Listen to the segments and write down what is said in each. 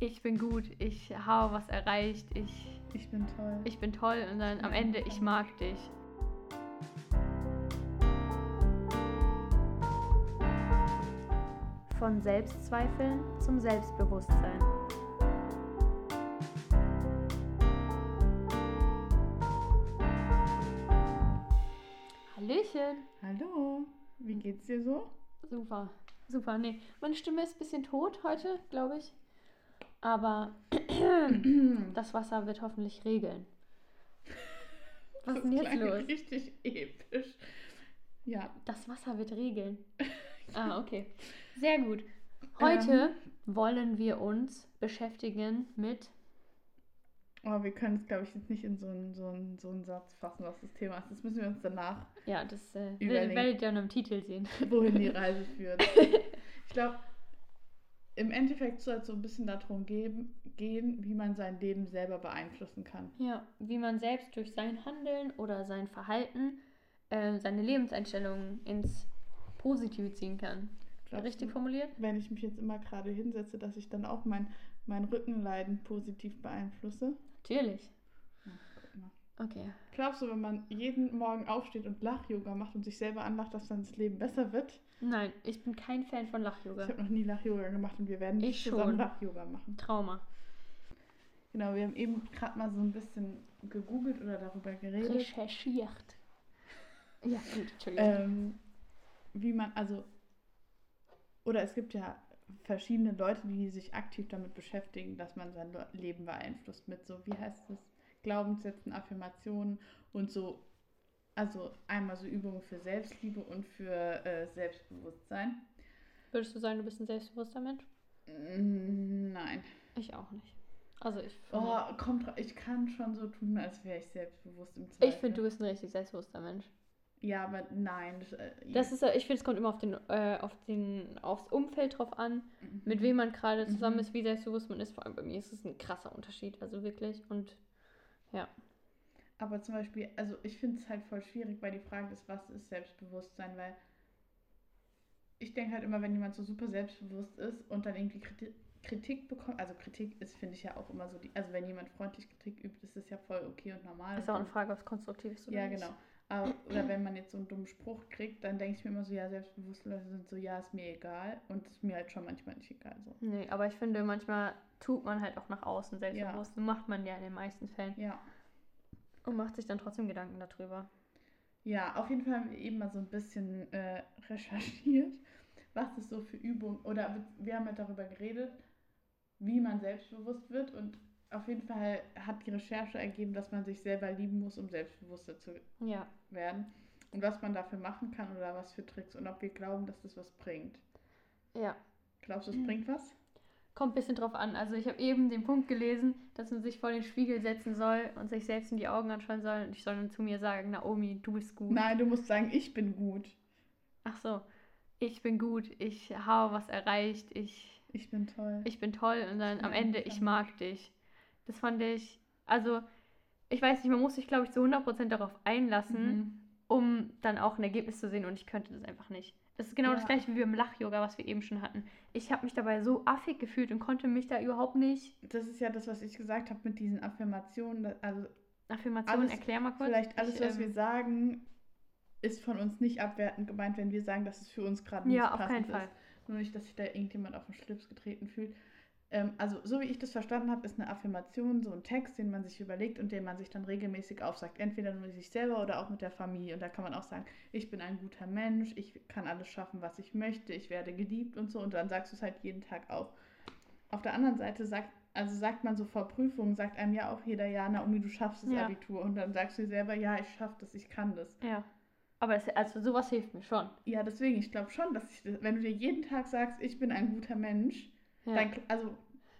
ich bin gut, ich habe was erreicht, ich, Ich bin toll. ich bin toll und dann am Ende, ich mag dich. Von Selbstzweifeln zum Selbstbewusstsein. Hallöchen. Hallo, wie geht's dir so? Super, super. Nee, meine Stimme ist ein bisschen tot heute, glaube ich. Aber das Wasser wird hoffentlich regeln. Was ist denn jetzt los? Richtig episch. Ja, Das Wasser wird regeln. Ah, okay. Sehr gut. Heute wollen wir uns beschäftigen mit. aber wir können es, glaube ich, jetzt nicht in so einen, so, einen, so einen Satz fassen, was das Thema ist. Das müssen wir uns danach, Ja, das äh, werdet ihr dann im Titel sehen. wohin die Reise führt. Ich glaube, im Endeffekt soll es so ein bisschen darum geben, gehen, wie man sein Leben selber beeinflussen kann. Ja, wie man selbst durch sein Handeln oder sein Verhalten äh, seine Lebenseinstellungen ins Positive ziehen kann. Glaubst Richtig du, formuliert? wenn ich mich jetzt immer gerade hinsetze, dass ich dann auch mein, mein Rückenleiden positiv beeinflusse? Natürlich. Ja. Okay. Glaubst du, wenn man jeden Morgen aufsteht und Lach-Yoga macht und sich selber anlacht, dass dann das Leben besser wird? Nein, ich bin kein Fan von Ich Lach-Yoga. habe noch nie Lach-Yoga gemacht und wir werden nicht Ich zusammen schon. Lach-Yoga machen. Trauma. Genau, wir haben eben gerade mal so ein bisschen gegoogelt oder darüber geredet, Recherchiert. Ja, gut, Entschuldigung. ähm, wie man, also, oder es gibt ja verschiedene Leute, die sich aktiv damit beschäftigen, dass man sein Le- Leben beeinflusst mit so, wie heißt es, Glaubenssätzen, Affirmationen und so, also einmal so Übungen für Selbstliebe und für äh, Selbstbewusstsein. Würdest du sagen, du bist ein selbstbewusster Mensch? Mm, Nein. Ich auch nicht. Also ich Oh, kommt, ich kann schon so tun, als wäre ich selbstbewusst im Zweifel. ich finde, du bist ein richtig selbstbewusster Mensch. Ja, aber nein. Das, äh, Das ist, ja- ich finde, es kommt immer auf den, äh, auf den, aufs Umfeld drauf an, mit wem man gerade zusammen Mhm. ist, wie selbstbewusst man ist. Vor allem bei mir ist es ein krasser Unterschied, also wirklich. Und Aber zum Beispiel, also ich finde es halt voll schwierig, weil die Frage ist, was ist Selbstbewusstsein? Weil ich denke halt immer, wenn jemand so super selbstbewusst ist und dann irgendwie Kritik, bekommt, also Kritik ist, finde ich ja auch immer so, die, also wenn jemand freundlich Kritik übt, ist das ja voll okay und normal. ist auch eine Frage, ob es konstruktiv ist oder Ja, nicht. genau. Aber, oder wenn man jetzt so einen dummen Spruch kriegt, dann denke ich mir immer so, ja, selbstbewusste Leute sind so, ja, ist mir egal. Und ist mir halt schon manchmal nicht egal. So. Nee, aber ich finde, manchmal tut man halt auch nach außen selbstbewusst. Und macht man ja in den meisten Fällen. Ja. Und macht sich dann trotzdem Gedanken darüber. Ja, auf jeden Fall haben wir eben mal so ein bisschen äh, recherchiert, was es so für Übungen, oder wir haben ja darüber geredet, wie man selbstbewusst wird und auf jeden Fall hat die Recherche ergeben, dass man sich selber lieben muss, um selbstbewusster zu Ja. werden und was man dafür machen kann oder was für Tricks und ob wir glauben, dass das was bringt. Ja. Glaubst du, es Mhm. bringt was? Kommt ein bisschen drauf an. Also ich habe eben den Punkt gelesen, dass man sich vor den Spiegel setzen soll und sich selbst in die Augen anschauen soll. Und ich soll dann zu mir sagen, Naomi, du bist gut. Nein, du musst sagen, ich bin gut. Ach so, ich bin gut, ich habe was erreicht, ich, Ich bin toll. ich bin toll und dann am Ende, ich mag dich. Das fand ich, also ich weiß nicht, man muss sich, glaube ich, zu 100% darauf einlassen, Mhm. um dann auch ein Ergebnis zu sehen und ich könnte das einfach nicht. Das ist genau das Ja. gleiche wie beim Lach-Yoga, was wir eben schon hatten. Ich habe mich dabei so affig gefühlt und konnte mich da überhaupt nicht. Das ist ja das, was ich gesagt habe mit diesen Affirmationen. Also Affirmationen, Alles- erklär mal kurz. Vielleicht alles, ich, was ähm, wir sagen, ist von uns nicht abwertend gemeint, wenn wir sagen, dass es für uns gerade nicht Ja, auf passend keinen Fall. ist. Nur nicht, dass sich da irgendjemand auf den Schlips getreten fühlt. Ähm, also, so wie ich das verstanden habe, ist eine Affirmation so ein Text, den man sich überlegt und den man sich dann regelmäßig aufsagt. Entweder nur mit sich selber oder auch mit der Familie. Und da kann man auch sagen, ich bin ein guter Mensch, ich kann alles schaffen, was ich möchte, ich werde geliebt und so. Und dann sagst du es halt jeden Tag auf. Auf der anderen Seite sagt, also sagt man so vor Prüfungen, sagt einem ja auch jeder, ja, Naomi, du schaffst das Ja. Abitur. Und dann sagst du dir selber, ja, ich schaff das, ich kann das. Ja. Aber das, also sowas hilft mir schon. Ja, deswegen, ich glaube schon, dass ich, wenn du dir jeden Tag sagst, ich bin ein guter Mensch, Ja. dann, also,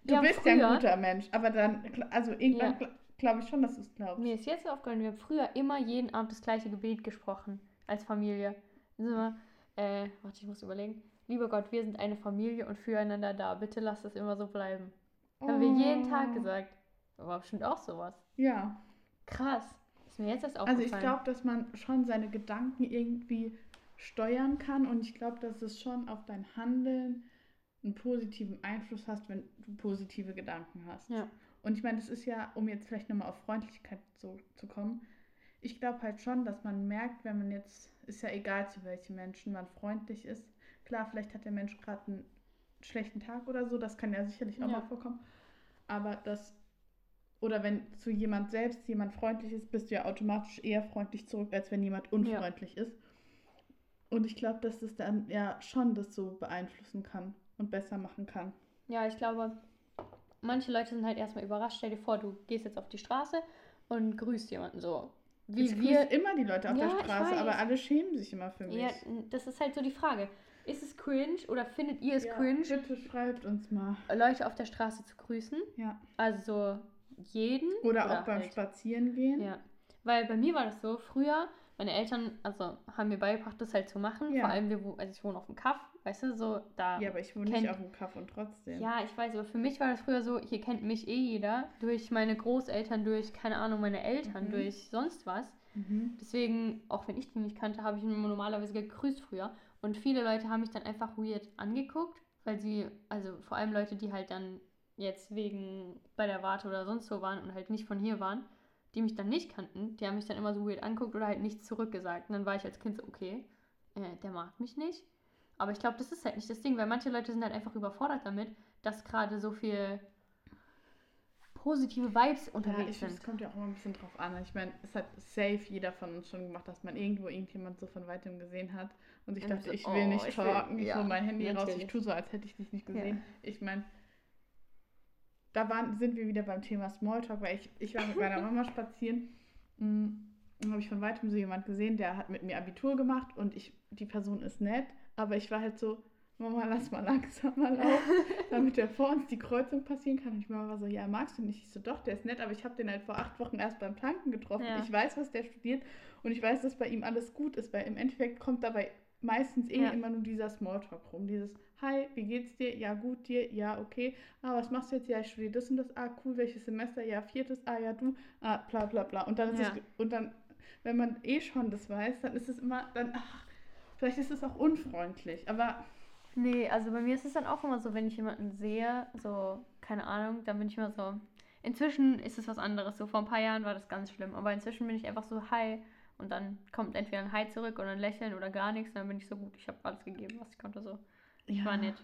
du Ja, bist ja früher- ein guter Mensch, aber dann, also irgendwann Ja. glaube ich schon, dass du es glaubst. Mir ist jetzt aufgefallen, wir haben früher immer jeden Abend das gleiche Gebet gesprochen als Familie. Sind wir, äh, warte, ich muss überlegen. Lieber Gott, wir sind eine Familie und füreinander da. Bitte lass das immer so bleiben. Haben wir jeden Tag Oh. gesagt. War bestimmt auch sowas. Ja, Krass. Ist mir jetzt erst also aufgefallen. ich glaube, dass man schon seine Gedanken irgendwie steuern kann und ich glaube, dass es schon auf dein Handeln einen positiven Einfluss hast, wenn du positive Gedanken hast. Ja. Und ich meine, das ist ja, um jetzt vielleicht nochmal auf Freundlichkeit so zu kommen, ich glaube halt schon, dass man merkt, wenn man jetzt, ist ja egal zu welchen Menschen man freundlich ist. Klar, vielleicht hat der Mensch gerade einen schlechten Tag oder so, das kann ja sicherlich auch Ja. mal vorkommen. Aber das, oder wenn zu jemand selbst jemand freundlich ist, bist du ja automatisch eher freundlich zurück, als wenn jemand unfreundlich ist. Und ich glaube, dass das dann ja schon das so beeinflussen kann und besser machen kann. Ja, ich glaube, manche Leute sind halt erstmal überrascht. Stell dir vor, du gehst jetzt auf die Straße und grüßt jemanden so. Wie ich wir. grüße immer die Leute auf Ja, der Straße, aber alle schämen sich immer für mich. Ja, das ist halt so die Frage. Ist es cringe oder findet ihr es Ja, cringe, Bitte schreibt uns mal. Leute auf der Straße zu grüßen? Ja. Also so jeden. Oder, auch beim halt- Spazierengehen. Ja. Weil bei mir war das so, früher, meine Eltern, also haben mir beigebracht, das halt zu machen. Ja. Vor allem, wir, also ich wohne auf dem Kaff, weißt du, so da. Ja, aber ich wohne Kennt- nicht auf dem Kaff und trotzdem. Ja, ich weiß, aber für mich war das früher so, hier kennt mich eh jeder, durch meine Großeltern, durch, keine Ahnung, meine Eltern, Mhm. durch sonst was. Mhm. Deswegen, auch wenn ich die nicht kannte, habe ich ihn normalerweise gegrüßt früher. Und viele Leute haben mich dann einfach weird angeguckt, weil sie, also vor allem Leute, die halt dann jetzt wegen bei der Warte oder sonst wo waren und halt nicht von hier waren, die mich dann nicht kannten, die haben mich dann immer so weird angeguckt oder halt nichts zurückgesagt. Und dann war ich als Kind so, okay, äh, der mag mich nicht. Aber ich glaube, das ist halt nicht das Ding, weil manche Leute sind halt einfach überfordert damit, dass gerade so viel positive Vibes Ja, unterwegs ich finde, es sind. kommt ja auch immer ein bisschen drauf an. Ich meine, es hat safe jeder von uns schon gemacht, dass man irgendwo irgendjemand so von weitem gesehen hat und ich Und dachte, so, ich will oh, nicht talken, ich ja, hole mein Handy raus, ich natürlich. tue so, als hätte ich dich nicht Ja. gesehen. Ich meine, da waren, sind wir wieder beim Thema Smalltalk, weil ich, ich war mit meiner Mama spazieren. mm, Dann habe ich von weitem so jemand gesehen, der hat mit mir Abitur gemacht und ich, die Person ist nett, aber ich war halt so, Mama, lass mal langsamer laufen, damit der vor uns die Kreuzung passieren kann. Und ich Mama war so, ja, magst du nicht? Ich so, doch, der ist nett, aber ich habe den halt vor acht Wochen erst beim Tanken getroffen. Ja. Ich weiß, was der studiert und ich weiß, dass bei ihm alles gut ist, weil im Endeffekt kommt dabei meistens eh Ja. immer nur dieser Smalltalk rum. Dieses, hi, wie geht's dir? Ja, gut dir? Ja, okay. Ah, was machst du jetzt? Ja, ich studiere das und das. Ah, cool, welches Semester? Ja, viertes. Ah, ja, du. Ah, bla, bla, bla. Und dann ist Ja. es, und dann, wenn man eh schon das weiß, dann ist es immer, dann, ach, vielleicht ist es auch unfreundlich, aber Nee, also bei mir ist es dann auch immer so, wenn ich jemanden sehe, so, keine Ahnung, dann bin ich immer so. Inzwischen ist es was anderes. So vor ein paar Jahren war das ganz schlimm. Aber inzwischen bin ich einfach so Hi. Und dann kommt entweder ein Hi zurück oder ein Lächeln oder gar nichts. Und dann bin ich so gut, ich habe alles gegeben, was ich konnte. So. Ich war nett.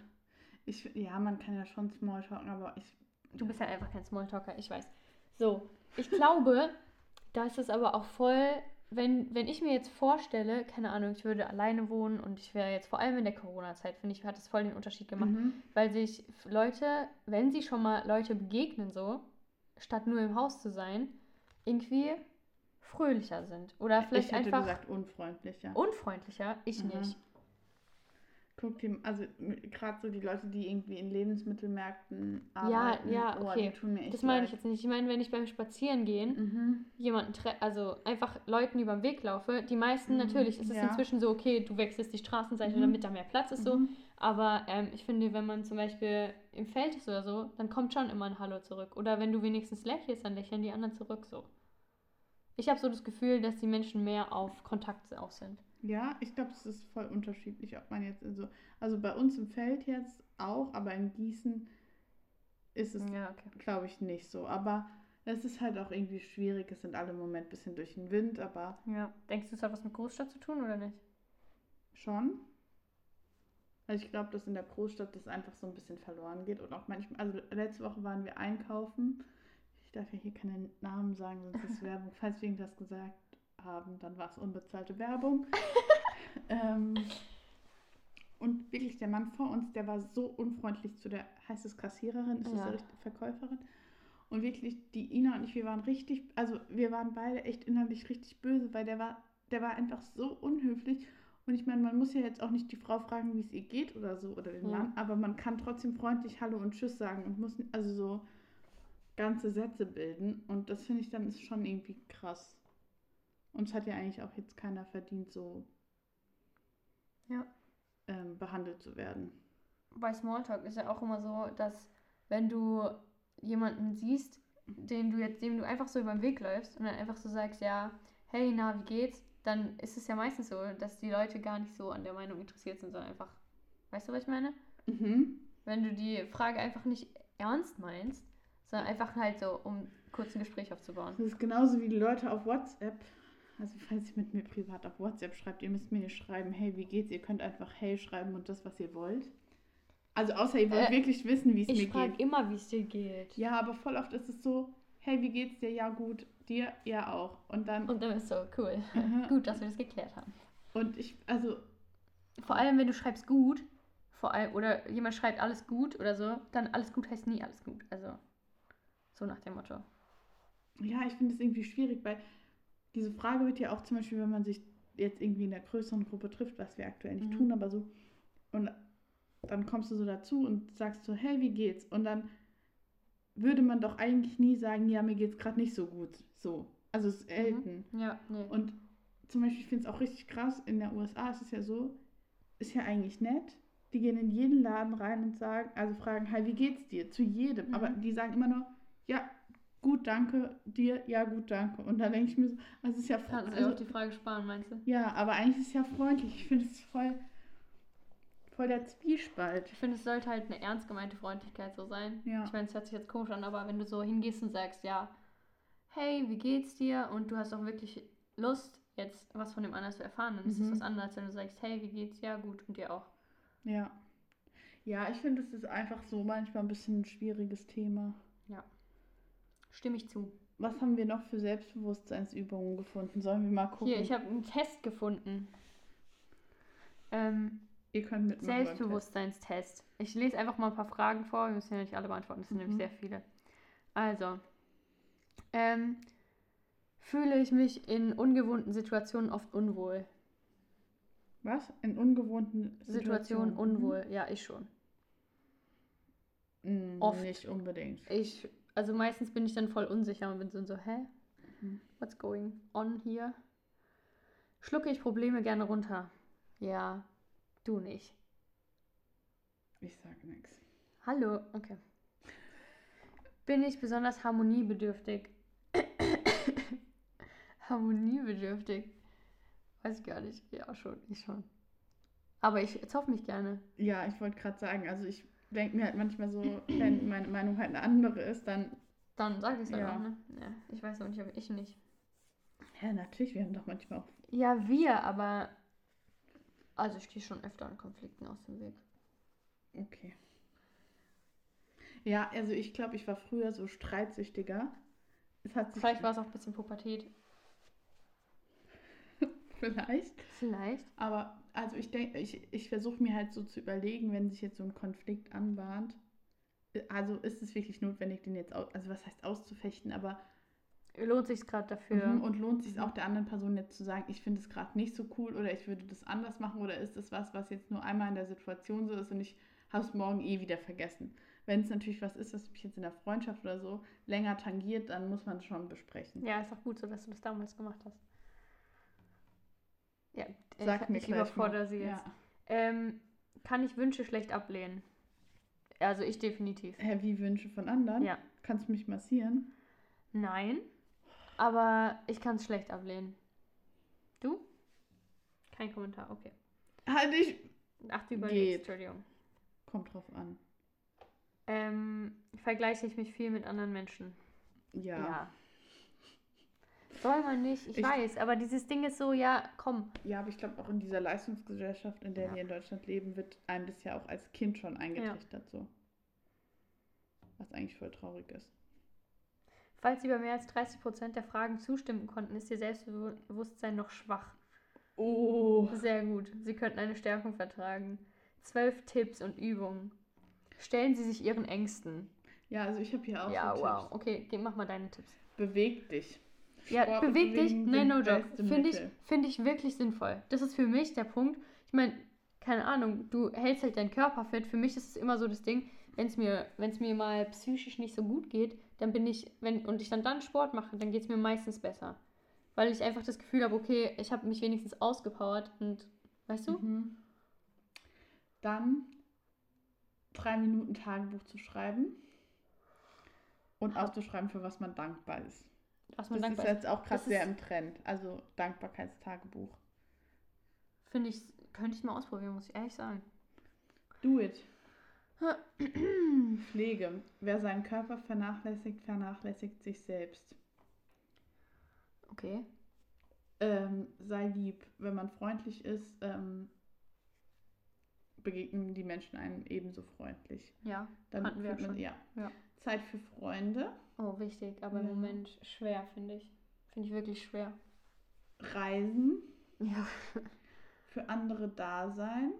Ich, ja, man kann ja schon Smalltalken, aber ich. Du bist halt einfach kein Smalltalker, ich weiß. So, ich glaube, das ist aber auch voll, wenn, wenn ich mir jetzt vorstelle, keine Ahnung, ich würde alleine wohnen und ich wäre jetzt vor allem in der Corona-Zeit, finde ich, hat es voll den Unterschied gemacht. Mhm. Weil sich Leute, wenn sie schon mal Leute begegnen, so, statt nur im Haus zu sein, irgendwie fröhlicher sind. Oder vielleicht ich hätte einfach gesagt unfreundlicher. unfreundlicher. Ich Mhm. nicht. Dir, also gerade so die Leute, die irgendwie in Lebensmittelmärkten Ja, arbeiten, ja, oh, okay. die tun mir echt Das meine ich jetzt nicht. Ich meine, wenn ich beim Spazierengehen Mhm. jemanden tre also einfach Leuten über den Weg laufe, die meisten Mhm, natürlich ist es ja. inzwischen so, okay, du wechselst die Straßenseite, Mhm. damit da mehr Platz ist, so. Mhm. Aber ähm, ich finde, wenn man zum Beispiel im Feld ist oder so, dann kommt schon immer ein Hallo zurück. Oder wenn du wenigstens lächelst, dann lächeln die anderen zurück, so. Ich habe so das Gefühl, dass die Menschen mehr auf Kontakt aus sind. Ja, ich glaube, es ist voll unterschiedlich, ob man jetzt so, also bei uns im Feld jetzt auch, aber in Gießen ist es, Ja, okay. glaube ich, nicht so. Aber es ist halt auch irgendwie schwierig. Es sind alle im Moment ein bisschen durch den Wind, aber Ja. Denkst du, es hat was mit Großstadt zu tun oder nicht? schon. Also ich glaube, dass in der Großstadt das einfach so ein bisschen verloren geht und auch manchmal, also letzte Woche waren wir einkaufen. Ich darf ja hier keine Namen sagen, sonst ist Werbung. Falls wir irgendwas gesagt haben, dann war es unbezahlte Werbung. ähm, und wirklich, der Mann vor uns, der war so unfreundlich zu der, heißt es Kassiererin, ist es Ja. der richtige Verkäuferin? Und wirklich, die Ina und ich, wir waren richtig, also wir waren beide echt innerlich richtig böse, weil der war, der war einfach so unhöflich. Und ich meine, man muss ja jetzt auch nicht die Frau fragen, wie es ihr geht oder so, oder den Ja. Mann, aber man kann trotzdem freundlich Hallo und Tschüss sagen und muss also so ganze Sätze bilden. Und das finde ich dann ist schon irgendwie krass. Und es hat ja eigentlich auch jetzt keiner verdient, so Ja. ähm, behandelt zu werden. Bei Smalltalk ist ja auch immer so, dass wenn du jemanden siehst, den du jetzt, dem du einfach so über den Weg läufst und dann einfach so sagst, ja, hey, na, wie geht's? Dann ist es ja meistens so, dass die Leute gar nicht so an der Meinung interessiert sind, sondern einfach, weißt du, was ich meine? Mhm. wenn du die Frage einfach nicht ernst meinst, sondern einfach halt so, um kurz ein Gespräch aufzubauen. Das ist genauso wie die Leute auf WhatsApp. Also falls ihr mit mir privat auf WhatsApp schreibt, ihr müsst mir nicht schreiben, hey, wie geht's? Ihr könnt einfach hey schreiben und das, was ihr wollt. Also außer ihr wollt Äh, wirklich wissen, wie es Ich mir frage geht. immer, wie es dir geht. Ja, aber voll oft ist es so, hey, wie geht's dir? Ja, gut. Dir? Ja, auch. Und dann, Und dann ist so, cool. Mhm. Gut, dass wir das geklärt haben. und ich, also, Vor allem, wenn du schreibst gut, vor allem, oder jemand schreibt alles gut oder so, dann alles gut heißt nie alles gut. Also, so nach dem Motto. ja, ich finde es irgendwie schwierig, weil diese Frage wird ja auch zum Beispiel, wenn man sich jetzt irgendwie in der größeren Gruppe trifft, was wir aktuell nicht Mhm. tun, aber so, und dann kommst du so dazu und sagst so, hey, wie geht's? Und dann würde man doch eigentlich nie sagen, ja, mir geht's gerade nicht so gut. So. Also es ist selten. Ja, nee. Und zum Beispiel, ich finde es auch richtig krass, in der USA ist es ja so, ist ja eigentlich nett. Die gehen in jeden Laden rein und sagen, also fragen, hi, wie geht's dir? Zu jedem. Mhm. Aber die sagen immer nur, ja, gut, danke, dir, ja, gut, danke. Und da denke ich mir so, das ist ja Kannst du also, auch die Frage sparen, meinst du? ja, aber eigentlich ist es ja freundlich. Ich finde es voll, voll der Zwiespalt. Ich finde, es sollte halt eine ernst gemeinte Freundlichkeit so sein. Ja. Ich meine, es hört sich jetzt komisch an, aber wenn du so hingehst und sagst, ja, hey, wie geht's dir? Und du hast auch wirklich Lust, jetzt was von dem anderen zu erfahren, dann ist es Mhm. was anderes, wenn du sagst, hey, wie geht's? Ja, gut, und dir auch. Ja. Ja, ich finde, es ist einfach so manchmal ein bisschen ein schwieriges Thema. Stimme ich zu. Was haben wir noch für Selbstbewusstseinsübungen gefunden? Sollen wir mal gucken? Hier, ich habe einen Test gefunden. Ähm, Ihr könnt mitmachen. Selbstbewusstseinstest. Ich lese einfach mal ein paar Fragen vor. Wir müssen ja nicht alle beantworten, das sind Mhm. nämlich sehr viele. Also, ähm, fühle ich mich in ungewohnten Situationen oft unwohl? Was? In ungewohnten Situationen Situationen? unwohl? Ja, ich schon. Mhm. Oft. Nicht unbedingt. Ich, also meistens bin ich dann voll unsicher und bin so, so hä? What's going on hier? Schlucke ich Probleme gerne runter? Ja, du nicht. Ich sag nichts. Hallo, okay. Bin ich besonders harmoniebedürftig? harmoniebedürftig? Weiß ich gar nicht. Ja, schon, ich schon. Aber ich zopf mich gerne. Ja, ich wollte gerade sagen, also ich denke mir halt manchmal so, wenn meine Meinung halt eine andere ist, dann. Dann sag ich es Ja. einfach, ne? Ja, ich weiß noch nicht, aber ich nicht. Ja, natürlich, wir haben doch manchmal auch. Ja, wir, aber. Also ich gehe schon öfter an Konflikten aus dem Weg. Okay. Ja, also ich glaube, ich war früher so streitsüchtiger. Vielleicht war es auch ein bisschen Pubertät. vielleicht. Vielleicht. Aber also ich denke, ich, ich versuche mir halt so zu überlegen, wenn sich jetzt so ein Konflikt anbahnt. Also ist es wirklich notwendig, den jetzt, also was heißt auszufechten, aber Lohnt sich gerade dafür. Mhm, und lohnt sich Mhm. auch der anderen Person jetzt zu sagen, ich finde es gerade nicht so cool oder ich würde das anders machen oder ist es was, was jetzt nur einmal in der Situation so ist und ich habe es morgen eh wieder vergessen. Wenn es natürlich was ist, was mich jetzt in der Freundschaft oder so länger tangiert, dann muss man es schon besprechen. Ja, ist auch gut so, dass du das damals gemacht hast. Ja, Sag ich, mir ich überfordere sie jetzt. Ja. Ähm, kann ich Wünsche schlecht ablehnen? Also ich definitiv. Hä, wie Wünsche von anderen? Ja. Kannst du mich massieren? Nein, aber ich kann es schlecht ablehnen. Du? Kein Kommentar, okay. Halt ich. Ach, du überlegst. Entschuldigung. Kommt drauf an. Ähm, vergleiche ich mich viel mit anderen Menschen? Ja. Soll man nicht, ich, Ich- weiß, aber dieses Ding ist so, ja, komm. Ja, aber ich glaube auch in dieser Leistungsgesellschaft, in der Ja. wir in Deutschland leben, wird einem das ja auch als Kind schon eingetrichtert so. Was eigentlich voll traurig ist. Falls Sie bei mehr als 30% der Fragen zustimmen konnten, ist Ihr Selbstbewusstsein noch schwach. Oh. Sehr gut. Sie könnten eine Stärkung vertragen. Zwölf Tipps und Übungen. Stellen Sie sich Ihren Ängsten. Ja, also ich habe hier auch ja, so wow. Tipps. Okay, geh, mach mal deine Tipps. Beweg dich. Ja, Sport und beweg dich. Nein, no joke. Finde ich, find ich wirklich sinnvoll. Das ist für mich der Punkt. Ich meine, keine Ahnung, du hältst halt deinen Körper fit. Für mich ist es immer so das Ding, wenn es mir, wenn's mir mal psychisch nicht so gut geht, dann bin ich, wenn, und ich dann dann Sport mache, dann geht es mir meistens besser. Weil ich einfach das Gefühl habe, okay, ich habe mich wenigstens ausgepowert und, weißt du? Mhm. Dann drei Minuten Tagebuch zu schreiben und aufzuschreiben, für was man dankbar ist. Was man Das ist dankbar ist. jetzt auch gerade sehr im Trend. Also Dankbarkeitstagebuch. Finde ich, könnte ich mal ausprobieren, muss ich ehrlich sagen. Do it. Pflege. Wer seinen Körper vernachlässigt, vernachlässigt sich selbst. Okay. Ähm, sei lieb. Wenn man freundlich ist, ähm, begegnen die Menschen einem ebenso freundlich. Ja, Dann hatten wir man, schon. ja. Ja. Zeit für Freunde, Oh, wichtig, aber im Ja. Moment schwer, finde ich. Finde ich wirklich schwer. Reisen, Ja. für andere da sein.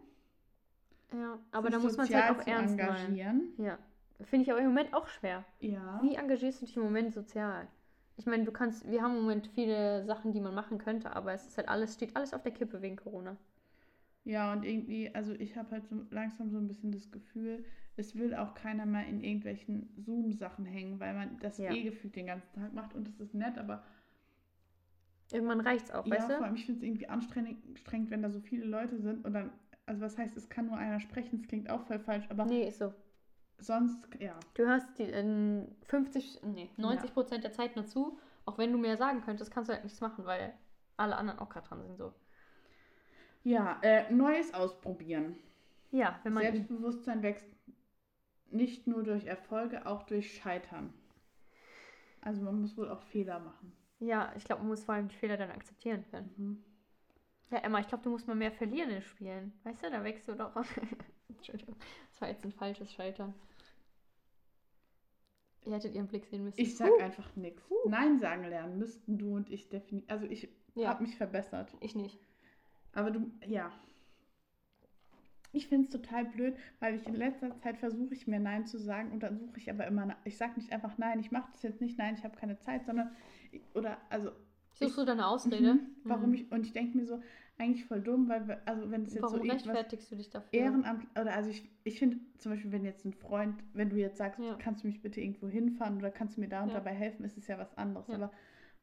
Ja, aber sich da muss man sozial halt auch ernst meinen. engagieren. Ja. Finde ich aber im Moment auch schwer. Ja. Wie engagierst du dich im Moment sozial? Ich meine, du kannst, wir haben im Moment viele Sachen, die man machen könnte, aber es ist halt alles, steht alles auf der Kippe wegen Corona. Ja, und irgendwie, also ich habe halt so langsam so ein bisschen das Gefühl, es will auch keiner mehr in irgendwelchen Zoom-Sachen hängen, weil man das Ja. eh gefühlt den ganzen Tag macht und das ist nett, aber Irgendwann reicht's auch, ja, weißt vor du? allem, ich finde es irgendwie anstrengend, wenn da so viele Leute sind und dann, also was heißt, es kann nur einer sprechen, das klingt auch voll falsch, aber Nee, ist so. sonst, ja, Du hörst die in 50, nee, 90 Prozent der Zeit nur zu. Auch wenn du mehr sagen könntest, kannst du halt nichts machen, weil alle anderen auch gerade dran sind. So. Ja, äh, Neues ausprobieren. Ja, wenn man. Selbstbewusstsein wächst nicht nur durch Erfolge, auch durch Scheitern. Also man muss wohl auch Fehler machen. Ja, ich glaube, man muss vor allem die Fehler dann akzeptieren können. Mhm. Ja, Emma, ich glaube, du musst mal mehr verlieren in Spielen. Weißt du, da wächst du doch. Entschuldigung, das war jetzt ein falsches Scheitern. Ihr hättet ihren Blick sehen müssen. Ich sag Huh, einfach nichts. Nein sagen lernen müssten du und ich definitiv. Also ich Ja. habe mich verbessert. ich nicht. Aber du, ja. Ich finde es total blöd, weil ich in letzter Zeit versuche ich mir Nein zu sagen und dann suche ich aber immer, ich sage nicht einfach Nein, ich mache das jetzt nicht, nein, ich habe keine Zeit, sondern, oder, also, Suchst du deine Ausrede? mhm, warum Mhm. ich, und ich denke mir so, eigentlich voll dumm, weil, wir- also wenn es jetzt Warum so rechtfertigst du dich dafür? Ehrenamt, oder also ich, ich finde zum Beispiel, wenn jetzt ein Freund, wenn du jetzt sagst, Ja. kannst du mich bitte irgendwo hinfahren oder kannst du mir da und Ja. dabei helfen, ist es ja was anderes. Ja. Aber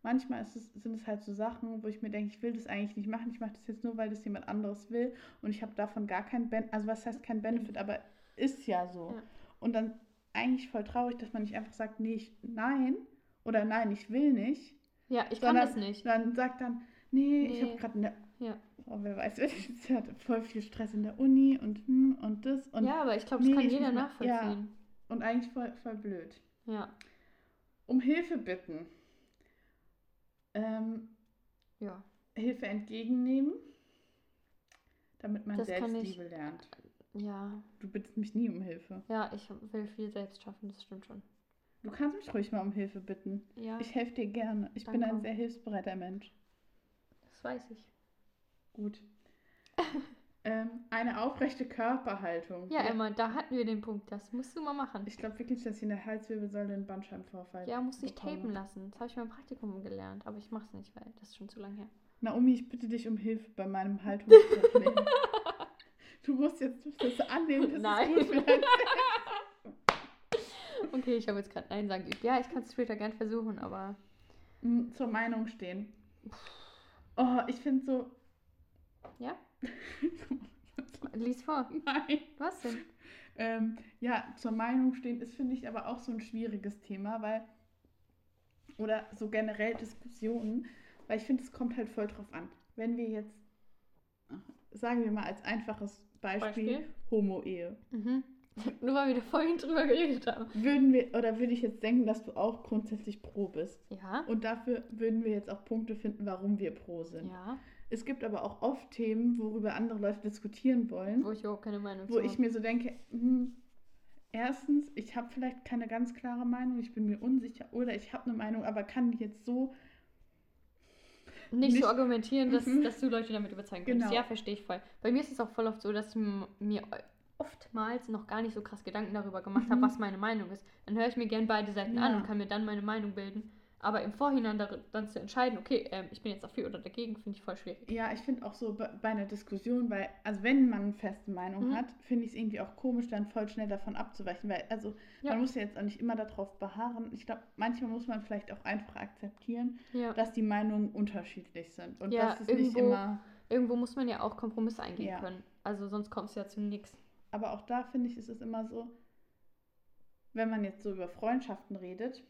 manchmal es, sind es halt so Sachen, wo ich mir denke, ich will das eigentlich nicht machen, ich mache das jetzt nur, weil das jemand anderes will und ich habe davon gar keinen Benefit, also was heißt kein Benefit, aber ist ja so. Ja. Und dann eigentlich voll traurig, dass man nicht einfach sagt, nee, ich, nein oder nein, ich will nicht, Ja, ich kann das nicht. dann sagt dann, nee, ich Nee. habe gerade eine Ja. Oh, wer weiß, sie hat voll viel Stress in der Uni und hm und das und, ja, aber ich glaube, das nee, kann ich jeder nachvollziehen. und eigentlich voll, voll blöd. Ja. Um Hilfe bitten. Ähm, Ja. Hilfe entgegennehmen, damit man Das Selbstliebe lernt. Ja. Du bittest mich nie um Hilfe. Ja, ich will viel selbst schaffen, das stimmt schon. Du kannst mich ruhig mal um Hilfe bitten. Ja, Ich helfe dir gerne. Ich bin Danke. ein sehr hilfsbereiter Mensch. das weiß ich. Gut. ähm, eine aufrechte Körperhaltung. Ja, Emma, da hatten wir den Punkt. Das musst du mal machen. Ich glaube wirklich, dass ich in der Halswirbelsäule einen Bandscheibenvorfall Ja, musst dich bekomme. tapen lassen. Das habe ich beim Praktikum gelernt, aber ich mache es nicht, weil das ist schon zu lange her. Naomi, ich bitte dich um Hilfe bei meinem Haltungsproblem. du musst jetzt das annehmen. Das Nein. Ist gut Okay, ich habe jetzt gerade Nein sagen geübt. Ja, ich kann es später gern versuchen, aber Mm, zur Meinung stehen. Oh, ich finde so. Ja? lies vor. Nein. Was denn? Ähm, ja, zur Meinung stehen ist, finde ich, aber auch so ein schwieriges Thema, weil. Oder so generell Diskussionen, weil ich finde, es kommt halt voll drauf an. Wenn wir jetzt, sagen wir mal als einfaches Beispiel, Beispiel? Homo-Ehe. Mhm. Nur weil wir da vorhin drüber geredet haben. Würden wir, oder würde ich jetzt denken, dass du auch grundsätzlich pro bist? Ja. Und dafür würden wir jetzt auch Punkte finden, warum wir pro sind. Ja. Es gibt aber auch oft Themen, worüber andere Leute diskutieren wollen, Wo ich überhaupt keine Meinung wo ich mir so denke, hm, erstens, ich habe vielleicht keine ganz klare Meinung, ich bin mir unsicher, oder ich habe eine Meinung, aber kann die jetzt so, nicht, nicht- so argumentieren, dass, Mhm. dass du Leute damit überzeugen kannst. Genau. Ja, verstehe ich voll. Bei mir ist es auch voll oft so, dass ich mir oftmals noch gar nicht so krass Gedanken darüber gemacht habe, Mhm. was meine Meinung ist. Dann höre ich mir gern beide Seiten an Ja. und kann mir dann meine Meinung bilden. Aber im Vorhinein dann zu entscheiden, okay, ähm, ich bin jetzt dafür oder dagegen, finde ich voll schwierig. ja, ich finde auch so bei, bei einer Diskussion, weil, also wenn man eine feste Meinung Mhm. hat, finde ich es irgendwie auch komisch, dann voll schnell davon abzuweichen, weil, also Ja. man muss ja jetzt auch nicht immer darauf beharren. Ich glaube, manchmal muss man vielleicht auch einfach akzeptieren, Ja. dass die Meinungen unterschiedlich sind und Ja, dass es nicht irgendwo- immer. Irgendwo muss man ja auch Kompromisse eingehen können. Also sonst kommt es ja zu nichts. Aber auch da finde ich, ist es immer so, wenn man jetzt so über Freundschaften redet,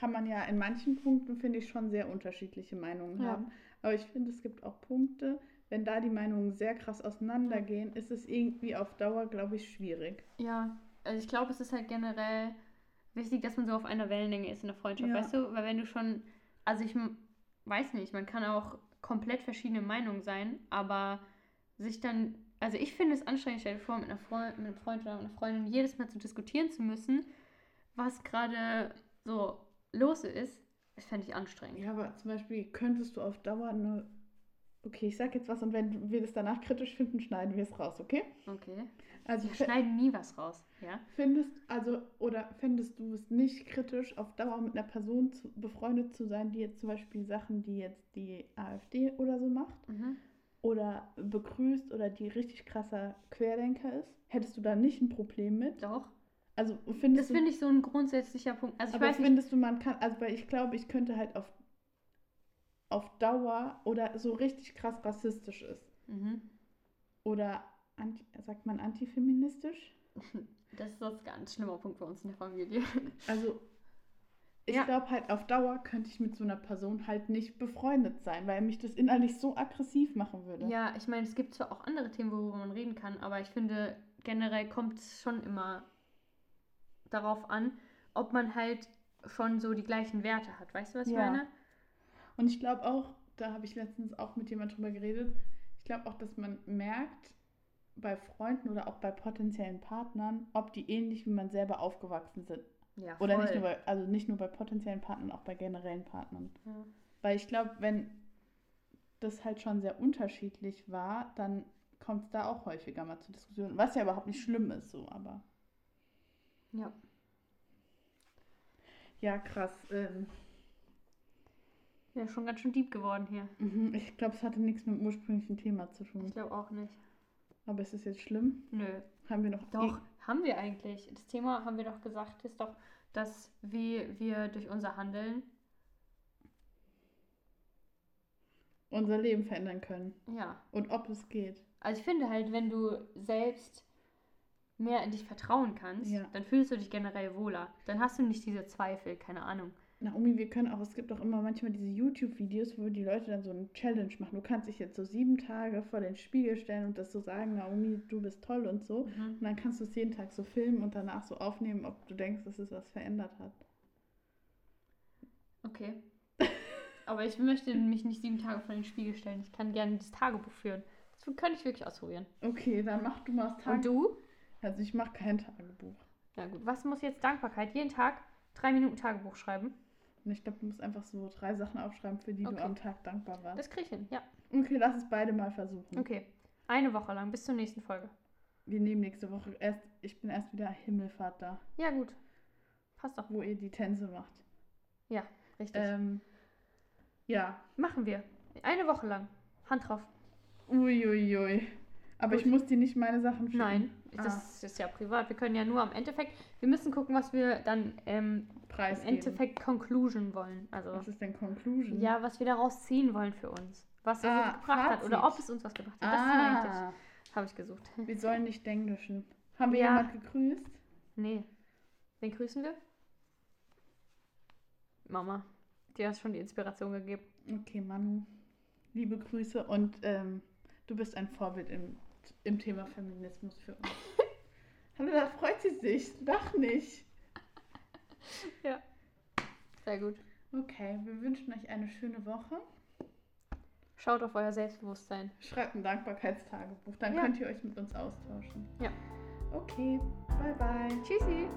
kann man ja in manchen Punkten, finde ich, schon sehr unterschiedliche Meinungen Ja. haben. Aber ich finde, es gibt auch Punkte, wenn da die Meinungen sehr krass auseinandergehen, ist es irgendwie auf Dauer, glaube ich, schwierig. Ja, also ich glaube, es ist halt generell wichtig, dass man so auf einer Wellenlänge ist in der Freundschaft, Ja. weißt du? Weil wenn du schon, also ich weiß nicht, man kann auch komplett verschiedene Meinungen sein, aber sich dann, also ich finde es anstrengend, stell dir vor, mit, einer Freund, mit einem Freund oder einer Freundin jedes Mal zu diskutieren zu müssen, was gerade so los ist, das fände ich anstrengend. Ja, aber zum Beispiel könntest du auf Dauer eine. Okay, ich sag jetzt was und wenn wir das danach kritisch finden, schneiden wir es raus, okay? Okay. Also Wir schneiden nie was raus, ja? findest, also, oder fändest du es nicht kritisch, auf Dauer mit einer Person zu, befreundet zu sein, die jetzt zum Beispiel Sachen, die jetzt die AfD oder so macht, Mhm. oder begrüßt oder die richtig krasser Querdenker ist? Hättest du da nicht ein Problem mit? Doch. Also Das findest du. finde ich so ein grundsätzlicher Punkt. Also ich aber weiß nicht, findest du, man kann, also weil ich glaube, ich könnte halt auf, auf Dauer oder so richtig krass rassistisch ist. mhm. Oder anti, sagt man antifeministisch? das ist das ganz schlimmer Punkt bei uns in der Familie. Also ich Ja. glaube halt auf Dauer könnte ich mit so einer Person halt nicht befreundet sein, weil mich das innerlich so aggressiv machen würde. Ja, ich meine, es gibt zwar auch andere Themen, worüber man reden kann, aber ich finde, generell kommt es schon immer darauf an, ob man halt schon so die gleichen Werte hat. Weißt du, was ich Ja. meine? Und ich glaube auch, da habe ich letztens auch mit jemand drüber geredet, ich glaube auch, dass man merkt bei Freunden oder auch bei potenziellen Partnern, ob die ähnlich wie man selber aufgewachsen sind. Ja, Oder nicht nur bei, also nicht nur bei potenziellen Partnern, auch bei generellen Partnern. Ja. Weil ich glaube, wenn das halt schon sehr unterschiedlich war, dann kommt es da auch häufiger mal zu Diskussionen. Was ja überhaupt nicht schlimm ist, so, aber. Ja. Ja, krass. Ähm, Ja, schon ganz schön deep geworden hier. mhm, ich glaube, es hatte nichts mit dem ursprünglichen Thema zu Ich tun. glaube auch nicht. Aber ist es jetzt schlimm? Nö. Haben wir noch. Doch, haben wir eigentlich. Das Thema haben wir doch gesagt, ist doch, dass wie wir durch unser Handeln, unser Leben verändern können. ja. Und ob es geht. Also ich finde halt, wenn du selbst mehr in dich vertrauen kannst, Ja. dann fühlst du dich generell wohler. Dann hast du nicht diese Zweifel, keine Ahnung. Naomi, wir können auch, es gibt auch immer manchmal diese YouTube-Videos, wo die Leute dann so eine Challenge machen. Du kannst dich jetzt so sieben Tage vor den Spiegel stellen und das so sagen, Naomi, du bist toll und so. Und dann kannst du es jeden Tag so filmen und danach so aufnehmen, ob du denkst, dass es was verändert hat. Okay. Aber ich möchte mich nicht sieben Tage vor den Spiegel stellen. Ich kann gerne das Tagebuch führen. Das könnte ich wirklich ausprobieren. Okay, dann mach du mal das Und Tagebuch. du? Also ich mache kein Tagebuch. Ja gut. Was muss jetzt Dankbarkeit? Jeden Tag drei Minuten Tagebuch schreiben. Und ich glaube, du musst einfach so drei Sachen aufschreiben, für die Okay. du am Tag dankbar warst. Das kriege ich hin, ja. Okay, lass es beide mal versuchen. Okay. Eine Woche lang, bis zur nächsten Folge. Wir nehmen nächste Woche erst, ich bin erst wieder Himmelfahrt da, Ja, gut. Passt doch. wo ihr die Tänze macht. Richtig. Ähm, ja. Machen wir. Eine Woche lang. Hand drauf. Uiuiui. Aber Gut. ich muss dir nicht meine Sachen schicken. Nein, Ah. das ist ja privat. Wir können ja nur am Endeffekt, wir müssen gucken, was wir dann ähm, im. Endeffekt Conclusion wollen. Also, Was ist denn Conclusion? ja, was wir daraus ziehen wollen für uns. Was es Ah, uns gebracht hat oder Fazit. ob es uns was gebracht hat. Das ist mir eigentlich, Ah, habe ich gesucht. wir sollen nicht englischen. Haben wir Ja. jemand gegrüßt? Nee. Wen grüßen wir? Mama. Die hat schon die Inspiration gegeben. Okay, Manu. Liebe Grüße und ähm, du bist ein Vorbild im, im Thema Feminismus für uns. Hallo, da freut sie sich. Lach nicht. Sehr gut. Okay, wir wünschen euch eine schöne Woche. Schaut auf euer Selbstbewusstsein. Schreibt ein Dankbarkeitstagebuch, dann Ja. könnt ihr euch mit uns austauschen. Ja. Okay, bye bye. Tschüssi.